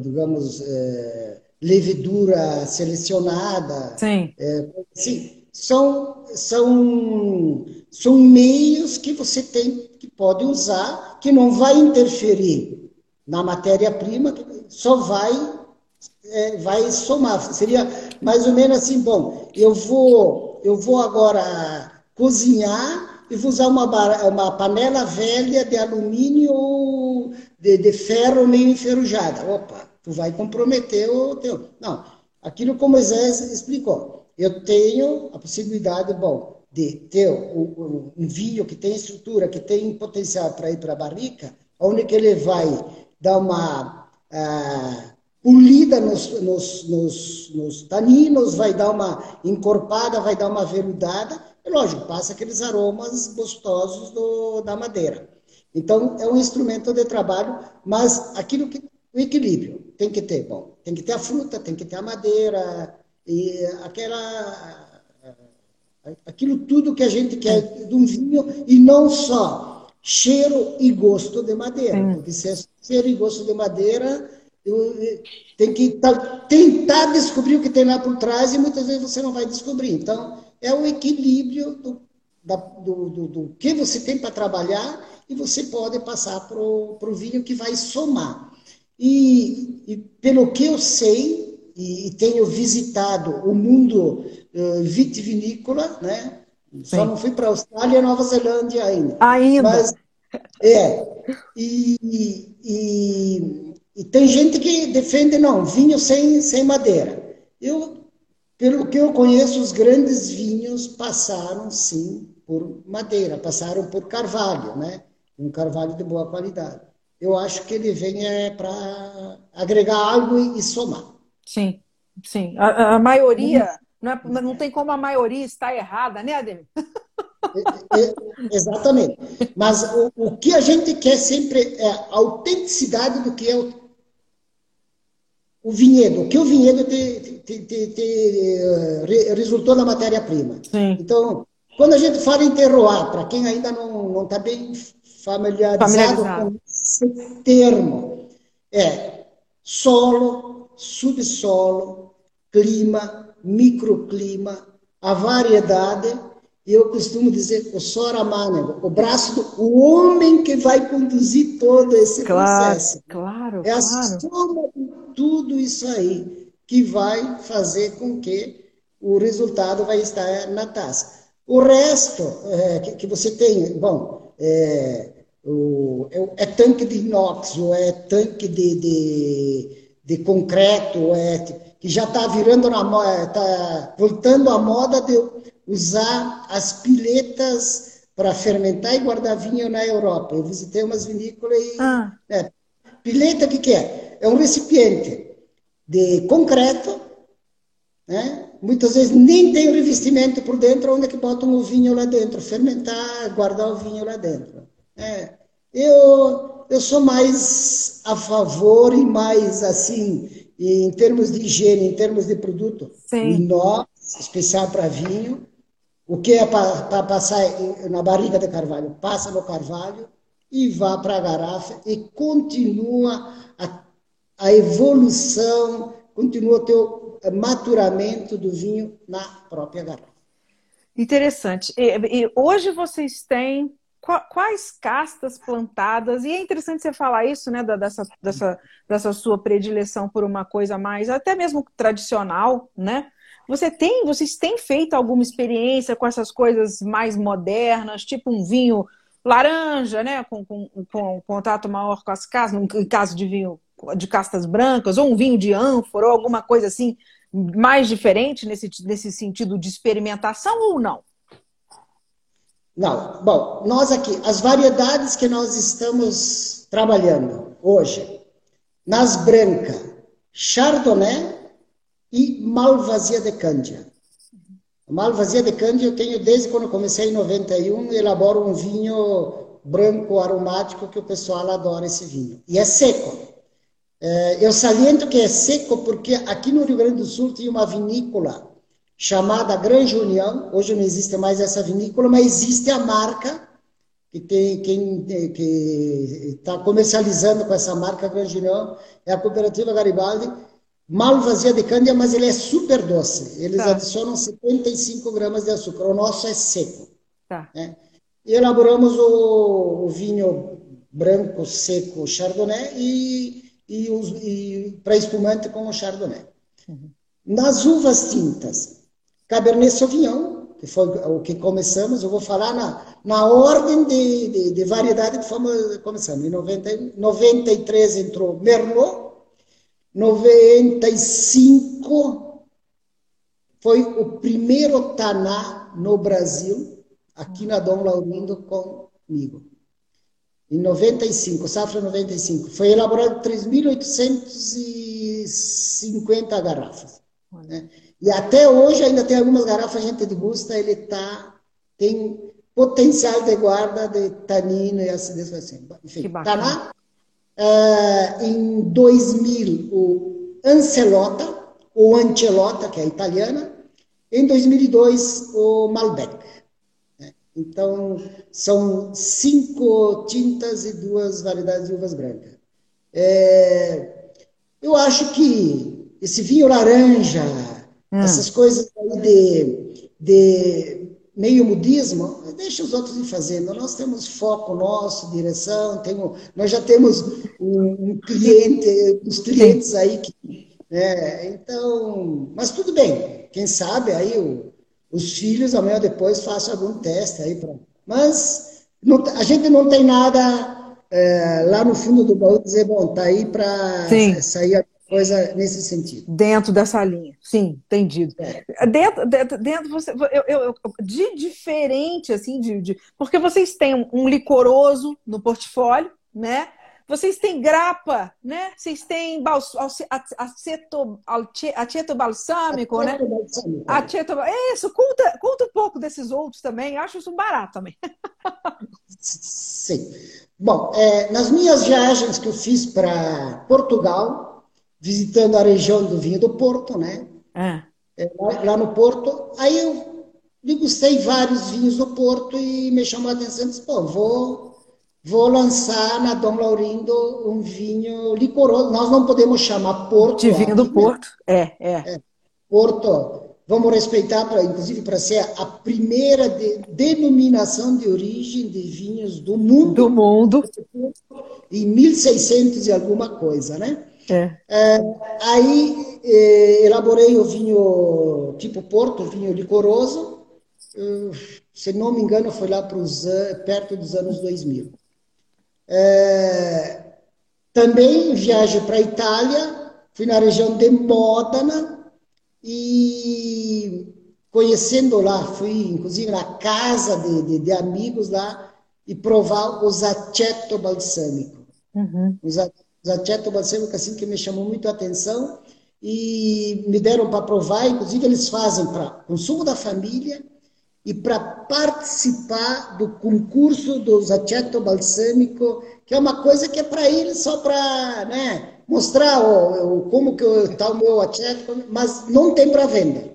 digamos, é, levedura selecionada. Sim. É, sim, são, são, são meios que você tem, que pode usar, que não vai interferir na matéria-prima, só vai, é, vai somar. Seria mais ou menos assim, bom, eu vou, eu vou agora cozinhar e vou usar uma, uma panela velha de alumínio de, de ferro meio enferrujada. Opa, tu vai comprometer o teu. Não, aquilo como Moisés explicou. Eu tenho a possibilidade, bom, de ter um, um vinho que tem estrutura, que tem potencial para ir para a barrica, onde que ele vai dar uma ah, polida nos, nos, nos, nos, taninos, vai dar uma encorpada, vai dar uma veludada, e lógico, passa aqueles aromas gostosos do, da madeira. Então, é um instrumento de trabalho, mas aquilo que o equilíbrio tem que ter, bom, tem que ter a fruta, tem que ter a madeira e aquela aquilo tudo que a gente quer de um vinho e não só cheiro e gosto de madeira, Sim. porque se é cheiro e gosto de madeira, eu, tem que tentar descobrir o que tem lá por trás e muitas vezes você não vai descobrir. Então, é o equilíbrio do, da, do, do, do que você tem para trabalhar e você pode passar para o vinho que vai somar. E, e, pelo que eu sei, e, e tenho visitado o mundo uh, vitivinícola, né? Sim. Só não fui para a Austrália e Nova Zelândia ainda. Ainda? Mas, é. E, e, e, tem gente que defende, não, vinho sem, sem madeira. Eu, pelo que eu conheço, os grandes vinhos passaram, sim, por madeira, passaram por carvalho, né? um carvalho de boa qualidade. Eu acho que ele vem é, para agregar algo e, e, somar. Sim, sim. A, a maioria, não, é, não tem como a maioria estar errada, né, Ademir? É, é, exatamente. Mas o, o, que a gente quer sempre é a autenticidade do que é o, o vinhedo, o que o vinhedo te, te, te, te resultou na matéria-prima. Então, Quando a gente fala em terroir, para quem ainda não está bem familiarizado, familiarizado com esse termo, é solo, subsolo, clima, microclima, a variedade, e eu costumo dizer o Soramane, o braço do o homem que vai conduzir todo esse claro, processo. Claro, é a claro. soma de tudo isso aí que vai fazer com que o resultado vai estar na taça. O resto é, que, que, você tem, bom, é, o, é, é, tanque de inox, ou é tanque de, de, de concreto, ou é, que já está virando na moda, está voltando à moda de usar as piletas para fermentar e guardar vinho na Europa. Eu visitei umas vinícolas e. Ah. É, pileta, o que, que é? É um recipiente de concreto, né? Muitas vezes nem tem revestimento por dentro, onde é que botam o vinho lá dentro, fermentar, guardar o vinho lá dentro. É, eu, eu sou mais a favor e mais assim, em termos de higiene, em termos de produto, Sim. inox, especial para vinho, o que é para passar na barriga de carvalho, passa no carvalho e vá para a garrafa e continua a, a evolução, continua o teu maturamento do vinho na própria garrafa. Interessante. E, e hoje vocês têm quais castas plantadas? E é interessante você falar isso, né, dessa, dessa, dessa sua predileção por uma coisa mais, até mesmo tradicional, né? Você tem, vocês têm feito alguma experiência com essas coisas mais modernas, tipo um vinho laranja, né, com, com, com contato maior com as casas, no caso de vinho de castas brancas, ou um vinho de ânfora, ou alguma coisa assim mais diferente nesse, nesse sentido de experimentação ou não? Não. Bom, nós aqui, as variedades que nós estamos trabalhando hoje, nas brancas, Chardonnay, e Malvasia de Cândia. Malvasia de Cândia eu tenho desde quando comecei em 91, elaboro um vinho branco aromático que o pessoal adora esse vinho. E é seco. É, eu saliento que é seco porque aqui no Rio Grande do Sul tem uma vinícola chamada Grande União. Hoje não existe mais essa vinícola, mas existe a marca que tem quem que está comercializando com essa marca Grande União é a cooperativa Garibaldi Malvasia de cândia, mas ele é super doce. Eles tá. adicionam 75 gramas de açúcar. O nosso é seco. Tá. Né? E elaboramos o, o, vinho branco seco Chardonnay e, e, e para espumante com o Chardonnay. Uhum. Nas uvas tintas, Cabernet Sauvignon, que foi o que começamos, eu vou falar na, na ordem de, de, de variedade que fomos começando. Em 90, 93 entrou Merlot, 95 foi o primeiro Taná no Brasil, aqui na Dom Laurindo comigo. Em 95, safra 95. Foi elaborado 3.850 garrafas. Né? E até hoje ainda tem algumas garrafas, a gente degusta, ele tá, tem potencial de guarda de tanino e acidez assim. Enfim, Taná Uh, em 2000, o Ancelota, ou Ancelota, que é italiana. Em 2002, o Malbec. Né? Então, são cinco tintas e duas variedades de uvas brancas. É, eu acho que esse vinho laranja, hum. essas coisas de, de meio mudismo, deixa os outros ir fazendo. Nós temos foco nosso, direção, temos, nós já temos um, um cliente, os clientes aí que. É, então, mas tudo bem. Quem sabe aí o, os filhos amanhã ou depois façam algum teste aí para. Mas não, a gente não tem nada é, lá no fundo do baú dizer, bom, tá aí para sair coisa nesse sentido. Dentro dessa linha, sim, entendido. É. Dentro, dentro, dentro você, eu, eu, de diferente, assim, de, de, porque vocês têm um licoroso no portfólio, né? Vocês têm grapa, né? Vocês têm aceto, aceto balsâmico, né? Aceto, é isso, conta, conta um pouco desses outros também. Acho isso barato também. Sim. Bom, é, nas minhas viagens que eu fiz para Portugal, visitando a região do vinho do Porto, né? É. é lá, lá, no Porto, aí eu degustei vários vinhos do Porto e me chamou a atenção. Disse, pô, vou, vou lançar na Dom Laurindo um vinho licoroso. Nós não podemos chamar Porto. De vinho do né? Porto, é, é, é. Porto, vamos respeitar, pra, inclusive, para ser a primeira de, denominação de origem de vinhos do mundo. Do mundo. Em 1600 e alguma coisa, né? É. É, aí eh, elaborei o vinho tipo Porto, vinho licoroso. Se não me engano, foi lá pros, perto dos anos 2000. É, também viajei para a Itália, fui na região de Modena e conhecendo lá, fui inclusive na casa de, de, de amigos lá e provar o zaceto balsâmico. Uhum. O Zaceto balsâmico assim que me chamou muito a atenção e me deram para provar, inclusive eles fazem para consumo da família e para participar do concurso do Zaceto balsâmico, que é uma coisa que é para eles só para né, mostrar como que está o meu aceto, mas não tem para venda.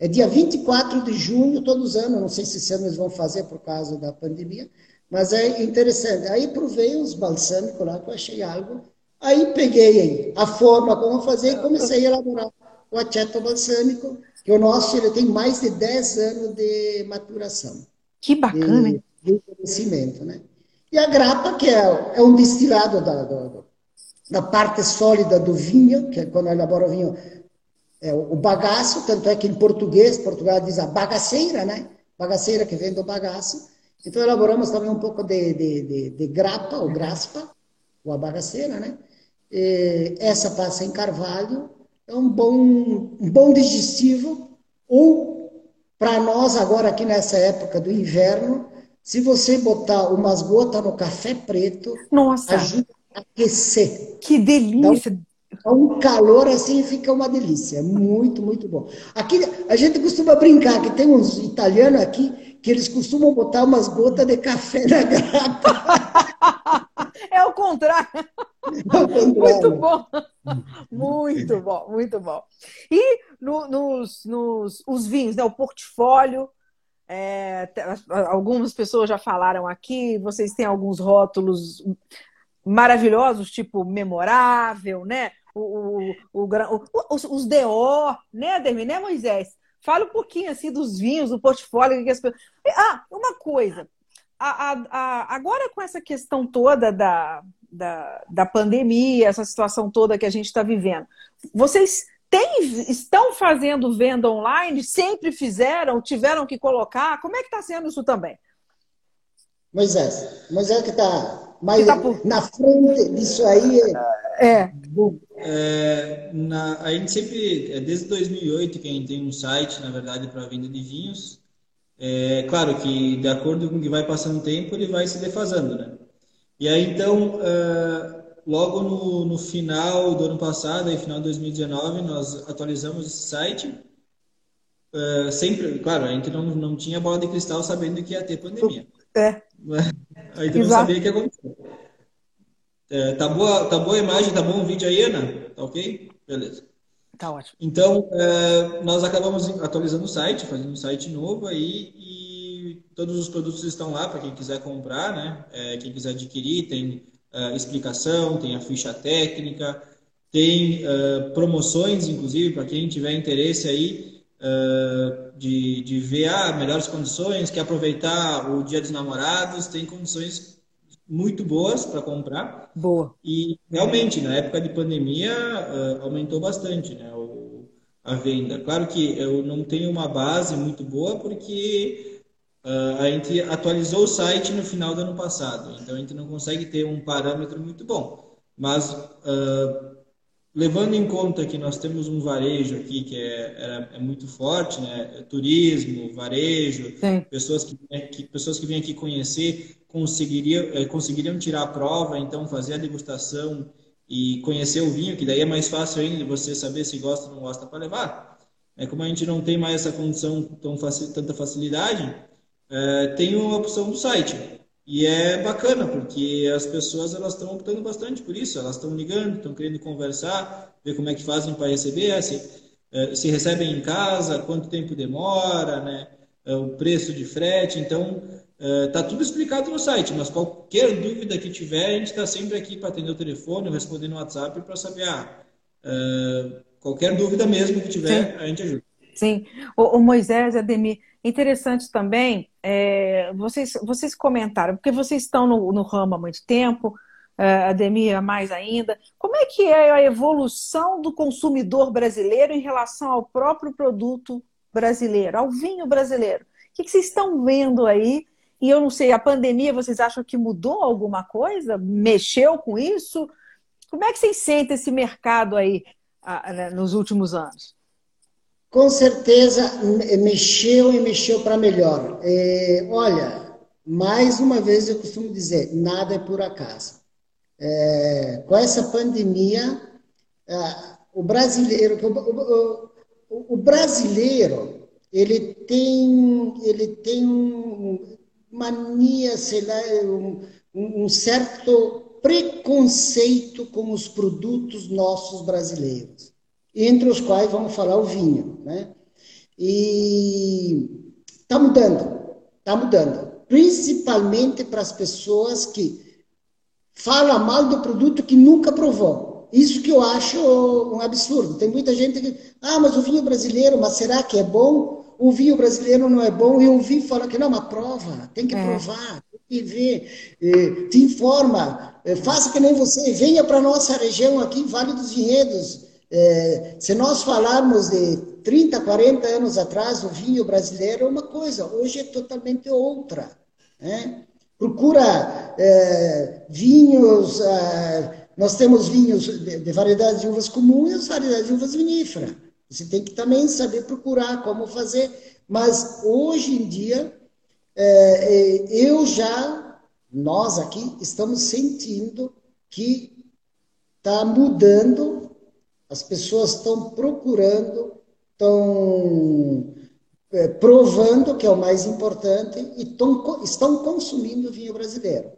É dia 24 de junho, todos os anos, não sei se esse ano eles vão fazer por causa da pandemia, mas é interessante. Aí provei os balsâmicos lá, que eu achei algo Aí peguei a forma como fazer e comecei a elaborar o aceto balsâmico, que o nosso ele tem mais de 10 anos de maturação. Que bacana! De, de conhecimento, né? E a grapa, que é, é um destilado da, da, da, parte sólida do vinho, que é quando elabora o vinho, é o bagaço, tanto é que em português, Portugal diz a bagaceira, né? Bagaceira que vem do bagaço. Então elaboramos também um pouco de, de, de, de grapa, ou graspa, ou a bagaceira, né? É, essa passa em carvalho, é um bom, um bom digestivo, ou para nós agora aqui nessa época do inverno, se você botar umas gotas no café preto, Nossa. ajuda a aquecer. Que delícia! Dá um calor assim fica uma delícia, muito, muito bom. Aqui a gente costuma brincar que tem uns italianos aqui que eles costumam botar umas gotas de café na grapa. É o contrário. Muito bom. Muito bom, muito bom. E no, nos, nos os vinhos, né? o portfólio. É, algumas pessoas já falaram aqui, vocês têm alguns rótulos maravilhosos, tipo memorável, né? O, o, o, os, os DO, né, Ademir, né, Moisés? Fala um pouquinho assim dos vinhos, do portfólio. Que as pessoas... Ah, uma coisa. A, a, a, agora com essa questão toda da, da, da pandemia, essa situação toda que a gente está vivendo. Vocês têm, estão fazendo venda online? Sempre fizeram? Tiveram que colocar? Como é que está sendo isso também? Moisés, Moisés que está mais tá por... na frente disso aí. É. é na, a gente sempre, é desde 2008 que a gente tem um site, na verdade, para venda de vinhos. É claro que, de acordo com o que vai passando o tempo, ele vai se defasando, né? E aí, então, uh, logo no, no, final do ano passado, aí, final de 2019, nós atualizamos esse site. Uh, sempre, claro, a gente não, não tinha bola de cristal sabendo que ia ter pandemia. É. A gente não sabia o que ia acontecer. É, tá, boa, tá boa a imagem, tá bom o vídeo aí, Ana? Tá ok? Beleza. Tá ótimo. Então, é, nós acabamos atualizando o site, fazendo um site novo aí e todos os produtos estão lá para quem quiser comprar, né? É, quem quiser adquirir, tem uh, explicação, tem a ficha técnica, tem uh, promoções, inclusive, para quem tiver interesse aí uh, de, de ver ah, melhores condições, quer aproveitar o Dia dos Namorados, tem condições muito boas para comprar. Boa. E realmente, na época de pandemia, aumentou bastante, né? O, a venda. Claro que eu não tenho uma base muito boa, porque Uh, a gente atualizou o site no final do ano passado, então a gente não consegue ter um parâmetro muito bom. Mas, uh, levando em conta que nós temos um varejo aqui que é, é, é muito forte, né? Turismo, varejo, Sim. pessoas que, que, pessoas que vêm aqui conhecer eh, conseguiriam tirar a prova, então fazer a degustação e conhecer o vinho, que daí é mais fácil ainda você saber se gosta ou não gosta para levar. É como a gente não tem mais essa condição tão facil, tanta facilidade, é, tem uma opção do site. E é bacana, porque as pessoas elas estão optando bastante por isso. Elas estão ligando, estão querendo conversar, ver como é que fazem para receber, se, é, se recebem em casa, quanto tempo demora, né? uh, o preço de frete. Então, está tudo explicado no site, mas qualquer dúvida que tiver, a gente está sempre aqui para atender o telefone, responder no WhatsApp para saber. Ah, qualquer dúvida mesmo que tiver, Sim. a gente ajuda. Sim. O, o Moisés, Ademir, interessante também, é, vocês, vocês comentaram, porque vocês estão no, no ramo há muito tempo, é, Ademir mais ainda. Como é que é a evolução do consumidor brasileiro em relação ao próprio produto brasileiro, ao vinho brasileiro? O que, que vocês estão vendo aí? E eu não sei, a pandemia, vocês acham que mudou alguma coisa? Mexeu com isso? Como é que vocês sentem esse mercado aí né, nos últimos anos? Com certeza mexeu e mexeu para melhor. É, olha, mais uma vez eu costumo dizer, nada é por acaso. É, com essa pandemia, é, o brasileiro, o, o, o, brasileiro, ele tem, ele tem mania, sei lá, um, um certo preconceito com os produtos nossos brasileiros, entre os quais vamos falar o vinho, né? E está mudando, está mudando, principalmente para as pessoas que falam mal do produto que nunca provou. Isso que eu acho um absurdo. Tem muita gente que, ah, mas o vinho brasileiro, mas será que é bom? O vinho brasileiro não é bom. E eu ouvi falar que não, mas prova, tem que é. provar, tem que ver, eh, te informa, é, faça que nem você, venha para a nossa região aqui, Vale dos Vinhedos. É, se nós falarmos de 30, 40 anos atrás, o vinho brasileiro é uma coisa, hoje é totalmente outra. Né? Procura vinhos, nós temos vinhos de, de variedades de uvas comuns e variedades de uvas viníferas. Você tem que também saber procurar como fazer. Mas hoje em dia, é, é eu já nós aqui estamos sentindo que está mudando, as pessoas estão procurando, estão é, provando, que é o mais importante, e tão, estão consumindo vinho brasileiro.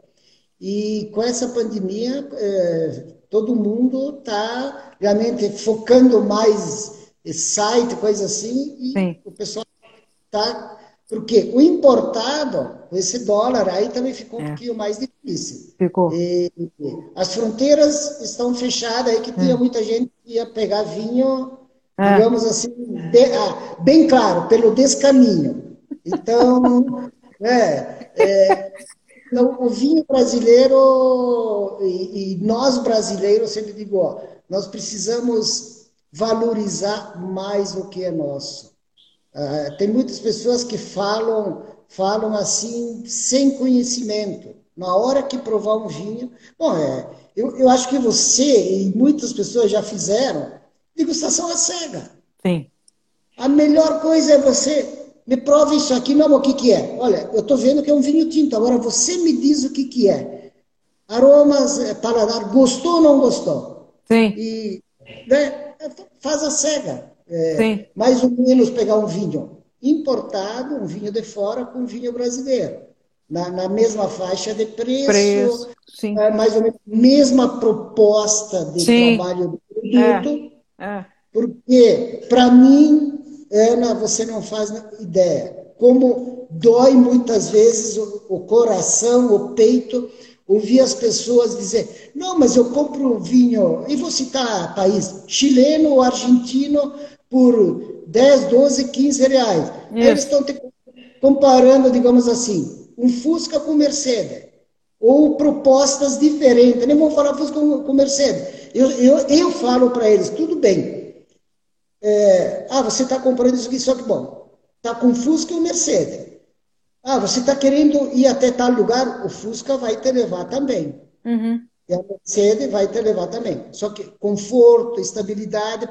E com essa pandemia, é, todo mundo está realmente focando mais site, coisa assim, e Sim. o pessoal está porque o importado, esse dólar aí também ficou um é. pouquinho mais difícil. Ficou. E, as fronteiras estão fechadas aí, que tinha é. muita gente que ia pegar vinho, é. digamos assim, de, ah, bem claro, pelo descaminho. Então, é, é então, o vinho brasileiro, e, e nós brasileiros, sempre digo, ó, nós precisamos valorizar mais o que é nosso. Uh, tem muitas pessoas que falam, falam assim, sem conhecimento. Na hora que provar um vinho. Bom, é, eu, eu acho que você e muitas pessoas já fizeram degustação à cega. Sim. A melhor coisa é você. Me prova isso aqui, não, o que, que é? Olha, eu estou vendo que é um vinho tinto, agora você me diz o que, que é. Aromas, é, paladar, gostou ou não gostou? Sim. E né, faz a cega é, mais ou menos pegar um vinho importado, um vinho de fora, com um vinho brasileiro. Na, na mesma faixa de preço, preço é, mais ou menos mesma proposta de sim. trabalho do produto. É. é. Porque, para mim, Ana, você não faz ideia como dói muitas vezes o, o coração, o peito, ouvir as pessoas dizer: não, mas eu compro vinho, e vou citar país, chileno ou argentino, por 10, 12, 15 reais. Eles estão comparando, digamos assim, um Fusca com Mercedes. Ou propostas diferentes. Nem vou falar Fusca com, Mercedes. Eu, eu, eu falo para eles, tudo bem. É, ah, você está comprando isso aqui, só que bom. Está com Fusca e Mercedes. Ah, você está querendo ir até tal lugar, o Fusca vai te levar também. Uhum. E a Mercedes vai te levar também. Só que conforto, estabilidade,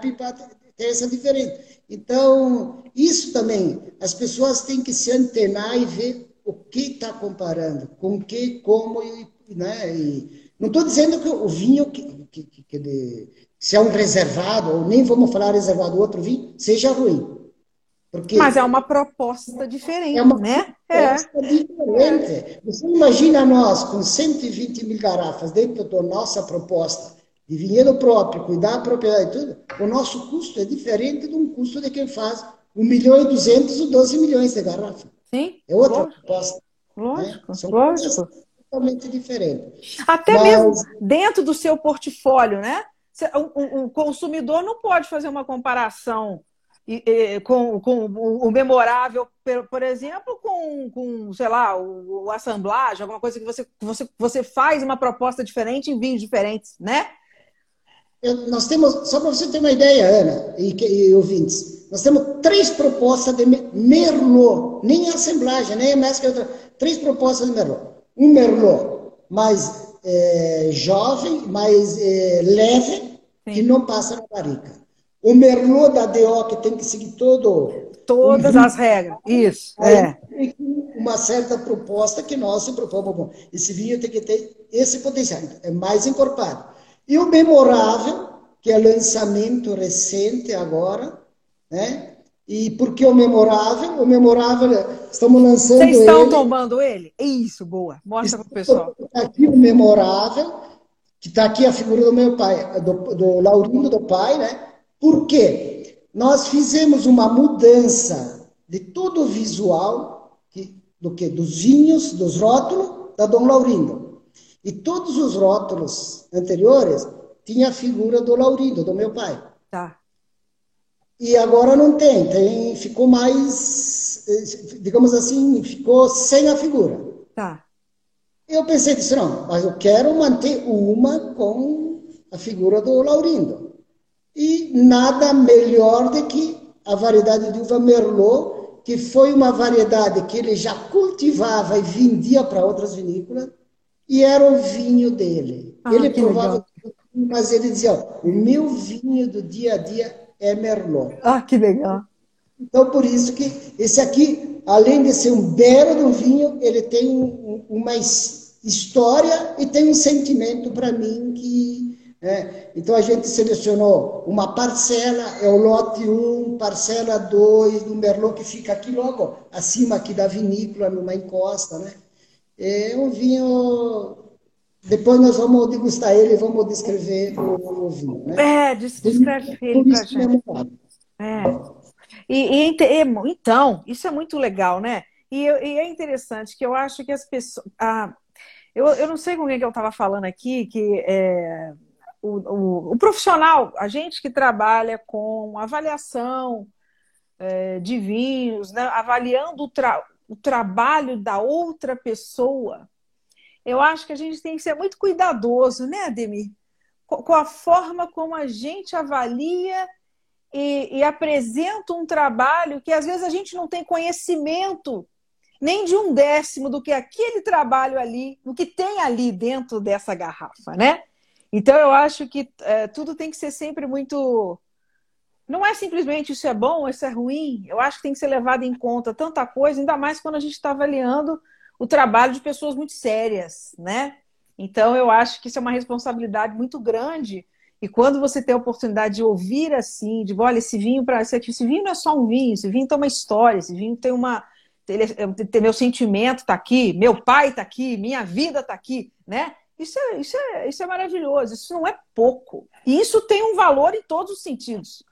tem essa diferença. Então, isso também, as pessoas têm que se antenar e ver o que está comparando, com o que, como, né? E não estou dizendo que o vinho, que, que, que de, se é um reservado, ou nem vamos falar reservado, outro vinho, seja ruim. Porque Mas é uma proposta diferente, é uma né? Proposta é. diferente. Você imagina nós com 120 mil garrafas dentro da nossa proposta, de vinhedo próprio, cuidar da propriedade e tudo, o nosso custo é diferente de um custo de quem faz 1 milhão e 200 ou 12 milhões de garrafas. Sim. É outra lógico. proposta. Lógico, né? São lógico. totalmente diferentes. Até Mas... mesmo dentro do seu portfólio, né? O, consumidor não pode fazer uma comparação com, com o memorável, por exemplo, com, com sei lá, o, o assemblagem, alguma coisa que você, você, você faz uma proposta diferente em vinhos diferentes, né? Eu, nós temos, só para você ter uma ideia, Ana e, e ouvintes, nós temos três propostas de Merlot, nem assemblagem, nem mescla, três propostas de Merlot. Um Merlot mais é, jovem, mais é, leve, Sim. que não passa na barrica. O Merlot da DO, que tem que seguir todo... Todas um as regras, isso. é. Uma certa proposta que nós se propomos. Bom, esse vinho tem que ter esse potencial, é mais encorpado. E o memorável, que é lançamento recente agora, né? E por que o memorável? O memorável, estamos lançando Vocês estão ele. tomando ele? Isso, boa. Mostra para o pessoal. Aqui o memorável, que está aqui a figura do meu pai, do, do Laurindo, do pai, né? Por quê? Nós fizemos uma mudança de todo o visual que, do que dos vinhos, dos rótulos da Dom Laurindo. E todos os rótulos anteriores tinha a figura do Laurindo, do meu pai. Tá. E agora não tem, tem ficou mais, digamos assim, ficou sem a figura. Tá. Eu pensei disse, não, mas eu quero manter uma com a figura do Laurindo. E nada melhor do que a variedade de uva Merlot, que foi uma variedade que ele já cultivava e vendia para outras vinícolas, e era o vinho dele. Ah, ele provava, mas ele dizia: o meu vinho do dia a dia é Merlot. Ah, que legal. Então, por isso que esse aqui, além de ser um belo do vinho, ele tem um, uma história e tem um sentimento para mim que. É, então a gente selecionou uma parcela, é o lote 1, parcela 2 do Merlot, que fica aqui logo acima aqui da vinícola, numa encosta, né? É um vinho. Depois nós vamos degustar ele e vamos descrever o, o vinho. Né? É, descreve ele para gente. É. E, e, então, isso é muito legal, né? E, e, é interessante que eu acho que as pessoas. Ah, eu, eu não sei com quem que eu estava falando aqui, que é, o, o, o, profissional, a gente que trabalha com avaliação é, de vinhos, né, avaliando o, tra o trabalho da outra pessoa, eu acho que a gente tem que ser muito cuidadoso, né, Ademir? Com a forma como a gente avalia e, e, apresenta um trabalho que às vezes a gente não tem conhecimento nem de um décimo do que aquele trabalho ali, do que tem ali dentro dessa garrafa, né? Então eu acho que é, tudo tem que ser sempre muito não é simplesmente isso é bom, isso é ruim. Eu acho que tem que ser levado em conta tanta coisa, ainda mais quando a gente está avaliando o trabalho de pessoas muito sérias, né? Então, eu acho que isso é uma responsabilidade muito grande. E quando você tem a oportunidade de ouvir assim, de olha, esse vinho para esse, esse vinho não é só um vinho, esse vinho tem uma história, esse vinho tem uma ele, tem, meu sentimento está aqui, meu pai está aqui, minha vida está aqui, né? Isso é, isso, é, isso é maravilhoso, isso não é pouco. E isso tem um valor em todos os sentidos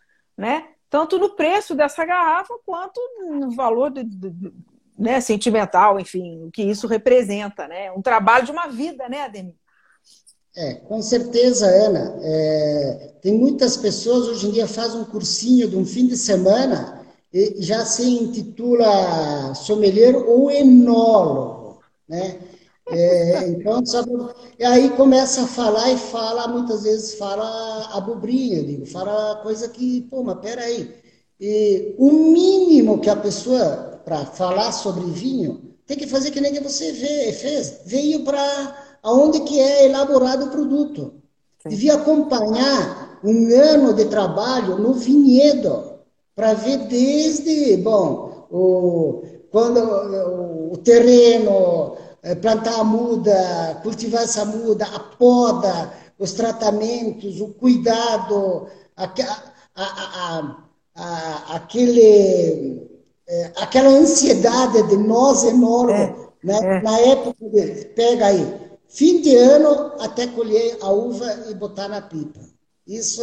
né? Tanto no preço dessa garrafa quanto no valor de, de, né, sentimental, enfim, o que isso representa, né? Um trabalho de uma vida, né, Ademir? É, com certeza, Ana. É, tem muitas pessoas hoje em dia fazem um cursinho de um fim de semana e já se intitula sommelier ou enólogo, né? É, então, sabe, e aí começa a falar e fala, muitas vezes fala abobrinha, digo, fala coisa que, pô, mas peraí. E o mínimo que a pessoa, para falar sobre vinho, tem que fazer que nem que você vê, fez. Veio para aonde que é elaborado o produto. Devia acompanhar um ano de trabalho no vinhedo, para ver desde, bom, o, quando o, o terreno, plantar a muda, cultivar essa muda, a poda, os tratamentos, o cuidado, a, a, a, aquele, é, aquela ansiedade de nós enorme. É, né? É. Na época, de, pega aí, fim de ano até colher a uva e botar na pipa. Isso,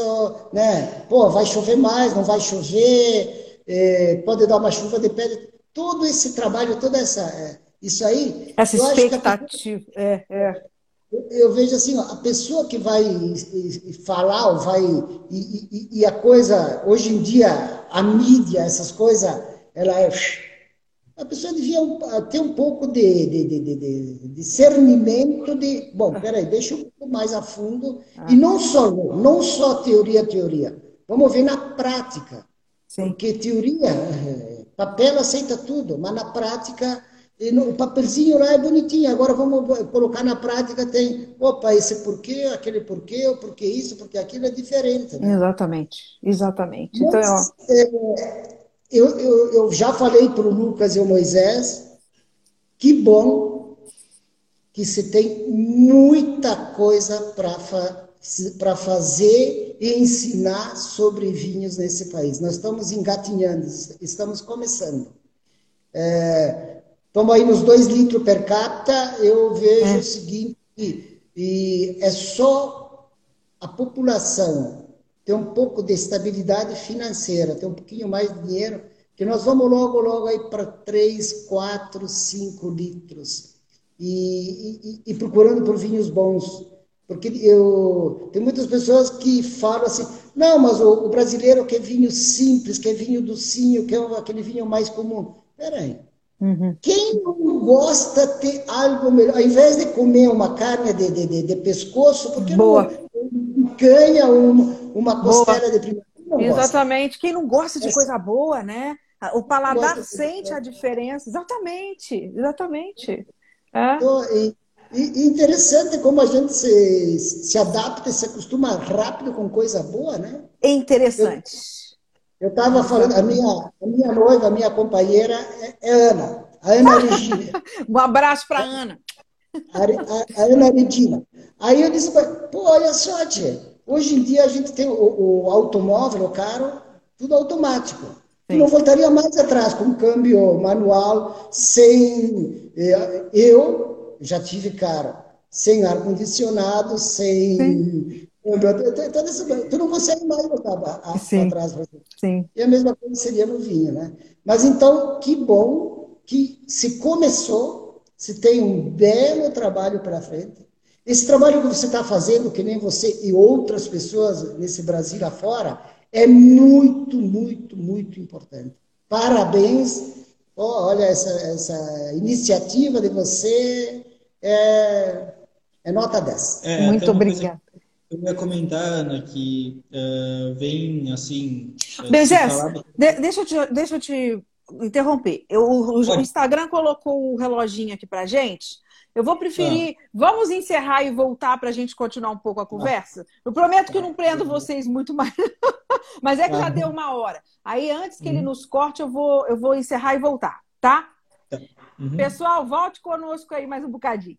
né? Pô, vai chover mais, não vai chover. é, pode dar uma chuva, depende. Todo esse trabalho, toda essa. Isso aí. Essa expectativa. É, é. Eu vejo assim, ó, a pessoa que vai falar, ou vai. E, e, a coisa, hoje em dia, a mídia, essas coisas, ela é. A pessoa devia ter um pouco de, de, de, de discernimento de. Bom, peraí, deixa um pouco mais a fundo. Ah. E não só, não só teoria, teoria. Vamos ver na prática. Sim. Porque teoria, eh, papel aceita tudo, mas na prática e no, o papelzinho lá é bonitinho, agora vamos colocar na prática, tem, opa, esse porquê, aquele porquê, o porquê isso, porque aquilo é diferente. Né? Exatamente, exatamente. Então, Mas, é, eu, eu, eu já falei para o Lucas e o Moisés, que bom que se tem muita coisa para fa para fazer e ensinar sobre vinhos nesse país. Nós estamos engatinhando, estamos começando. É, Estamos aí nos 2 litros per capita, eu vejo é. o seguinte, e é só a população ter um pouco de estabilidade financeira, ter um pouquinho mais de dinheiro, que nós vamos logo, logo aí para 3, 4, 5 litros. E, e, e, procurando por vinhos bons. Porque eu tem muitas pessoas que falam assim, não, mas o, o brasileiro quer vinho simples, quer vinho docinho, quer aquele vinho mais comum. Peraí, Uhum. Quem não gosta de ter algo melhor, ao invés de comer uma carne de, de, de, pescoço, porque Boa. não ganha uma, uma costela de primeira? Exatamente. Gosta. Quem não gosta de coisa boa, né? O paladar sente a diferença. Exatamente, exatamente. É. Então, e, e, interessante como a gente se, se adapta e se acostuma rápido com coisa boa, né? É interessante. Eu, eu estava falando, a minha, a minha noiva, a minha companheira é, é Ana, a Ana Regina. um abraço para Ana. A, a, a, Ana Regina. Aí eu disse, pô, olha só, tia, hoje em dia a gente tem o, o automóvel, o carro, tudo automático. Sim. não voltaria mais atrás com câmbio manual, sem. Eh, eu já tive carro sem ar-condicionado, sem Sim. Tu não consegue mais voltar atrás. Sim. E a mesma coisa seria no vinho, né? Mas então, que bom que se começou, se tem um belo trabalho pela frente. Esse trabalho que você está fazendo, que nem você e outras pessoas nesse Brasil afora, é muito, muito, muito importante. Parabéns. Oh, olha, essa, essa iniciativa de você é, é nota 10. É, muito obrigada. Eu ia comentar, Ana, que uh, vem assim. Bezés, falado... de, deixa, eu te, deixa eu te interromper. Eu, o, o, Instagram colocou o reloginho aqui pra gente. Eu vou preferir. Ah. Vamos encerrar e voltar para a gente continuar um pouco a conversa? Eu prometo que eu não prendo vocês muito mais. Mas é que já deu uma hora. Aí, antes que uhum. ele nos corte, eu vou, eu vou encerrar e voltar, tá? tá. Uhum. Pessoal, volte conosco aí mais um bocadinho.